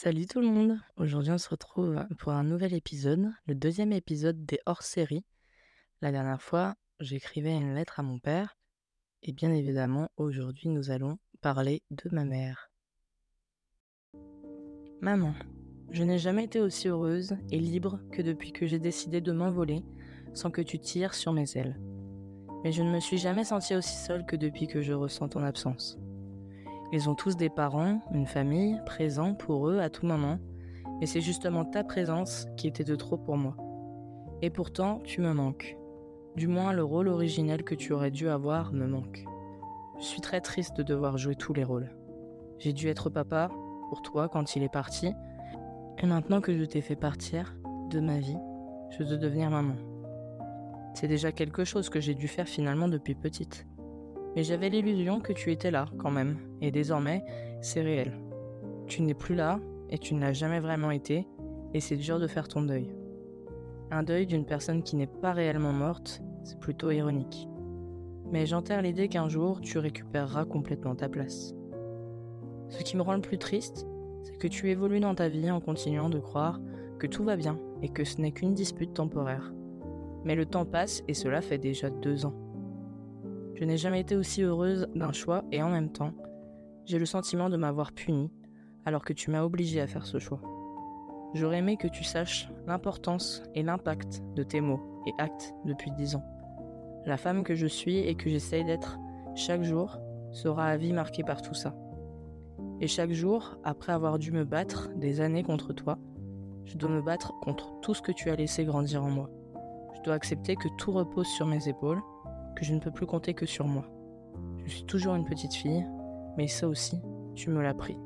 Salut tout le monde Aujourd'hui on se retrouve pour un nouvel épisode, le deuxième épisode des hors-séries. La dernière fois, j'écrivais une lettre à mon père et bien évidemment aujourd'hui nous allons parler de ma mère. Maman, je n'ai jamais été aussi heureuse et libre que depuis que j'ai décidé de m'envoler sans que tu tires sur mes ailes. Mais je ne me suis jamais sentie aussi seule que depuis que je ressens ton absence. Ils ont tous des parents, une famille, présents pour eux à tout moment, et c'est justement ta présence qui était de trop pour moi. Et pourtant, tu me manques. Du moins, le rôle originel que tu aurais dû avoir me manque. Je suis très triste de devoir jouer tous les rôles. J'ai dû être papa pour toi quand il est parti, et maintenant que je t'ai fait partir de ma vie, je veux devenir maman. C'est déjà quelque chose que j'ai dû faire finalement depuis petite. Mais j'avais l'illusion que tu étais là quand même, et désormais, c'est réel. Tu n'es plus là, et tu ne l'as jamais vraiment été, et c'est dur de faire ton deuil. Un deuil d'une personne qui n'est pas réellement morte, c'est plutôt ironique. Mais j'enterre l'idée qu'un jour, tu récupéreras complètement ta place. Ce qui me rend le plus triste, c'est que tu évolues dans ta vie en continuant de croire que tout va bien et que ce n'est qu'une dispute temporaire. Mais le temps passe et cela fait déjà deux ans. Je n'ai jamais été aussi heureuse d'un choix et en même temps, j'ai le sentiment de m'avoir punie alors que tu m'as obligée à faire ce choix. J'aurais aimé que tu saches l'importance et l'impact de tes mots et actes depuis dix ans. La femme que je suis et que j'essaye d'être chaque jour sera à vie marquée par tout ça. Et chaque jour, après avoir dû me battre des années contre toi, je dois me battre contre tout ce que tu as laissé grandir en moi. Je dois accepter que tout repose sur mes épaules que je ne peux plus compter que sur moi. Je suis toujours une petite fille, mais ça aussi, tu me l'as pris.